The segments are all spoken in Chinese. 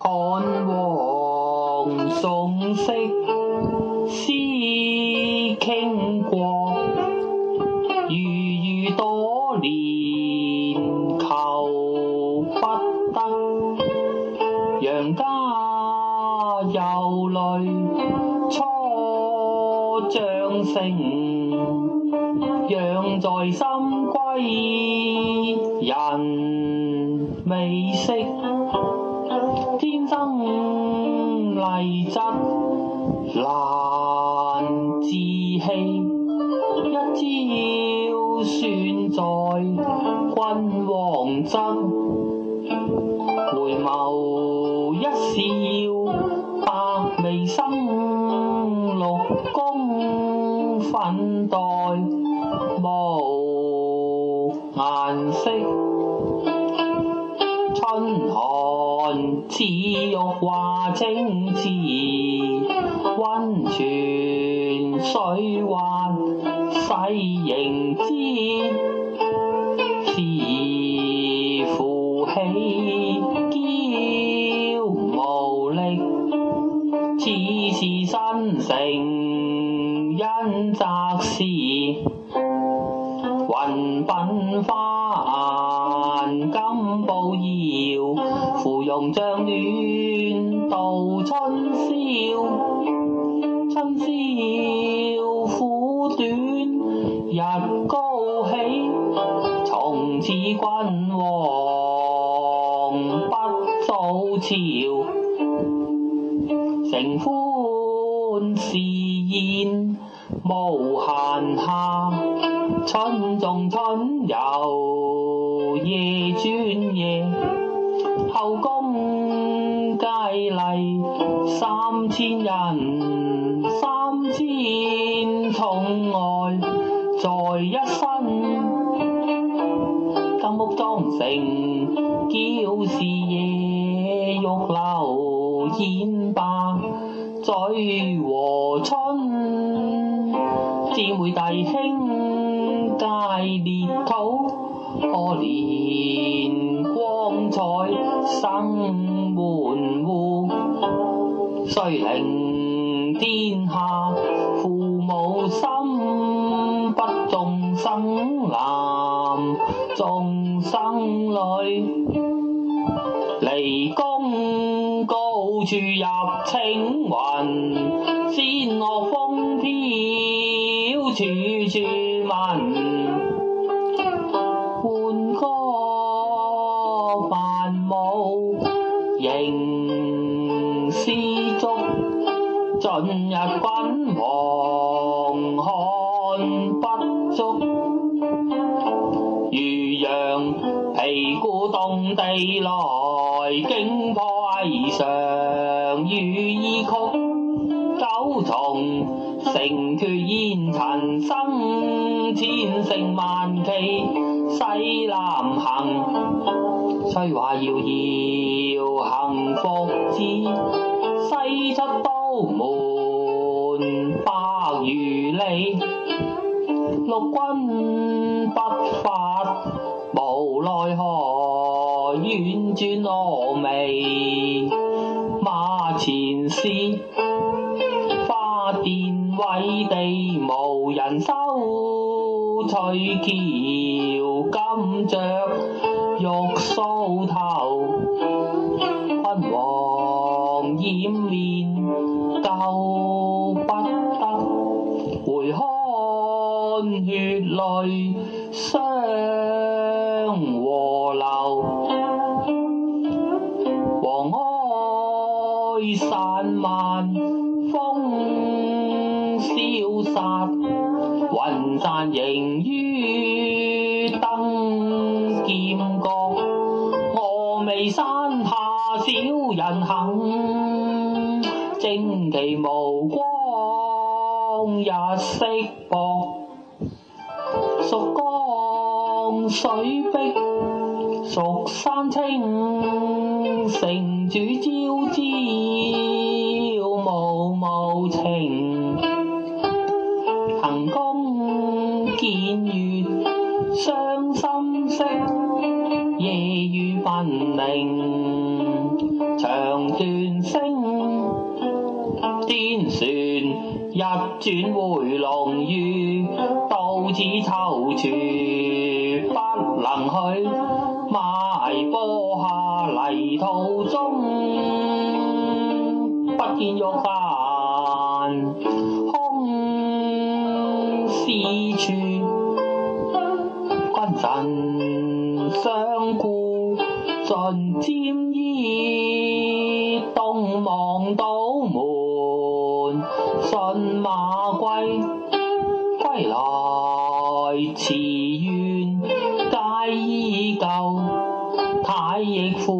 汉王宋息思倾国，如遇多年求不得。杨家有泪初将成，让在心归人未识。天生丽质难自弃，一朝选在君王侧。回眸一笑百媚生，六宫粉黛无颜色。似玉华清池，温泉水滑，洗凝脂。像暖度春宵，春宵苦短日高起，从此君王不早朝。承欢侍宴无闲暇，春种春游夜转夜。后宫佳丽三千人，三千宠爱在一身。金屋妆成娇侍夜，玉楼宴罢醉和春。姊妹弟兄皆列土，可怜生门户，虽令天下，父母心不重生男，重生女。离宫高处入青云，仙乐风飘处处。诗中尽日君王看不足，如羊皮鼓动地来惊破常雨衣曲，九重城阙烟尘生千乘万骑西南行。虽话遥遥幸福之西出都门百余里。六军不发，无奈何，远转峨眉马前尸，花殿委地无人收。翠桥金雀。玉搔头。精奇无光，日色薄，属江水碧，属山青。城主朝朝暮暮情，行宫见月伤心色，夜雨闻铃肠断声。一转回龙遇，到此踌躇，不能去，埋波下泥途中，不见玉环空始处。也哭。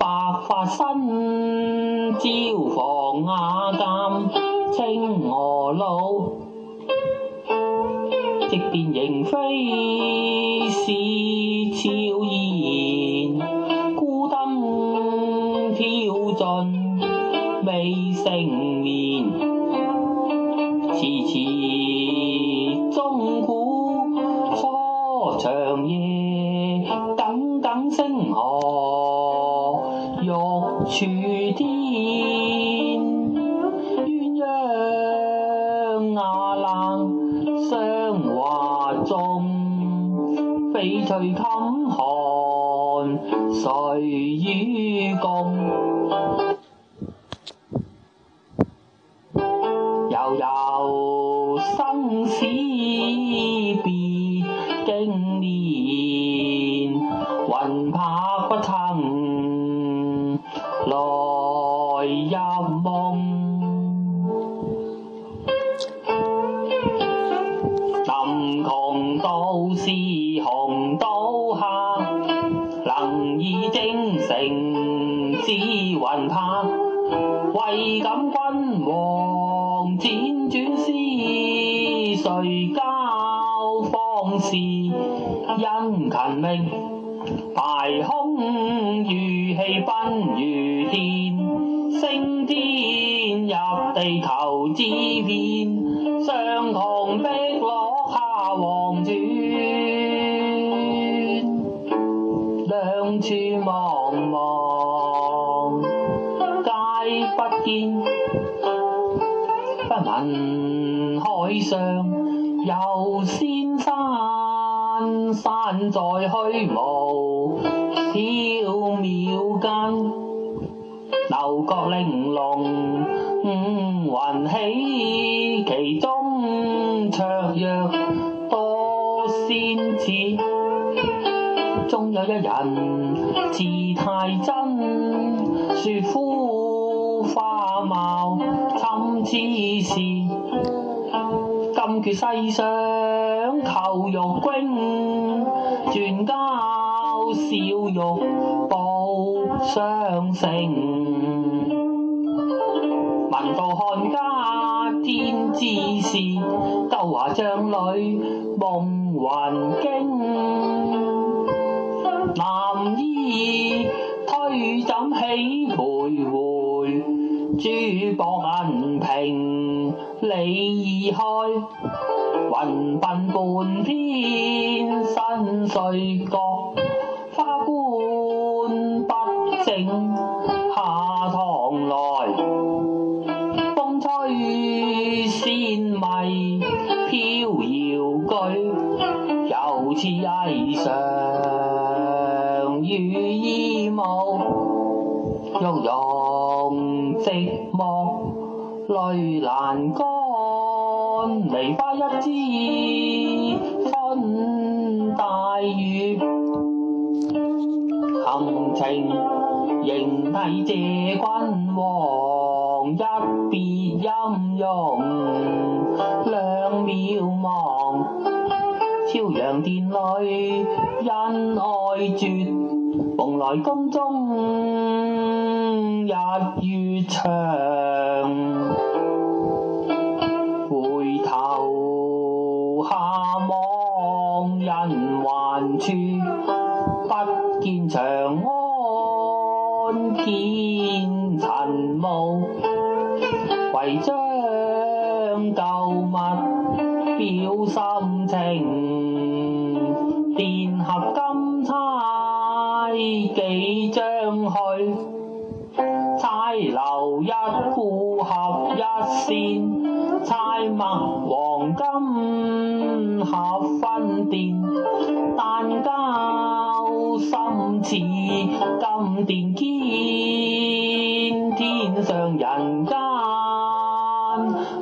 白发新朝房瓦间，青娥老，即便仍非是痴。悠悠生死别经年，魂魄不曾来入梦。临穷道士。为感君王辗转思，谁教方士因勤命？排空如气奔如电，升天入地求之变，上堂碧落下黄泉，两处。望。海上有仙山，山在虚无缥缈间，楼阁玲珑，五云起其中，绰约多仙子，终有一人，字太真，说肤花。貌参知时，金阙西厢求玉君，转教笑玉报相成。闻道汉家天之使，钩华将女梦魂惊。男伊推枕起陪珠箔银屏，里二开，云鬓半偏新睡觉。干梨花一枝分大雨，行情仍睇谢君王。一别音容两渺茫，朝阳殿里恩爱绝，蓬莱宫中日月长。见尘雾，唯将旧物表心情。钿合金钗几张去，钗留一护合一线，钗墨黄金合分钿。似金殿天，天上人间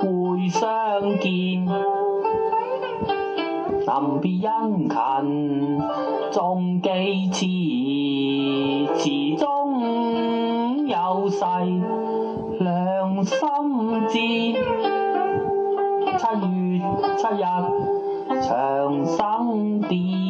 会相见。临别殷勤重寄词，词中有誓良心知。七月七日长生殿。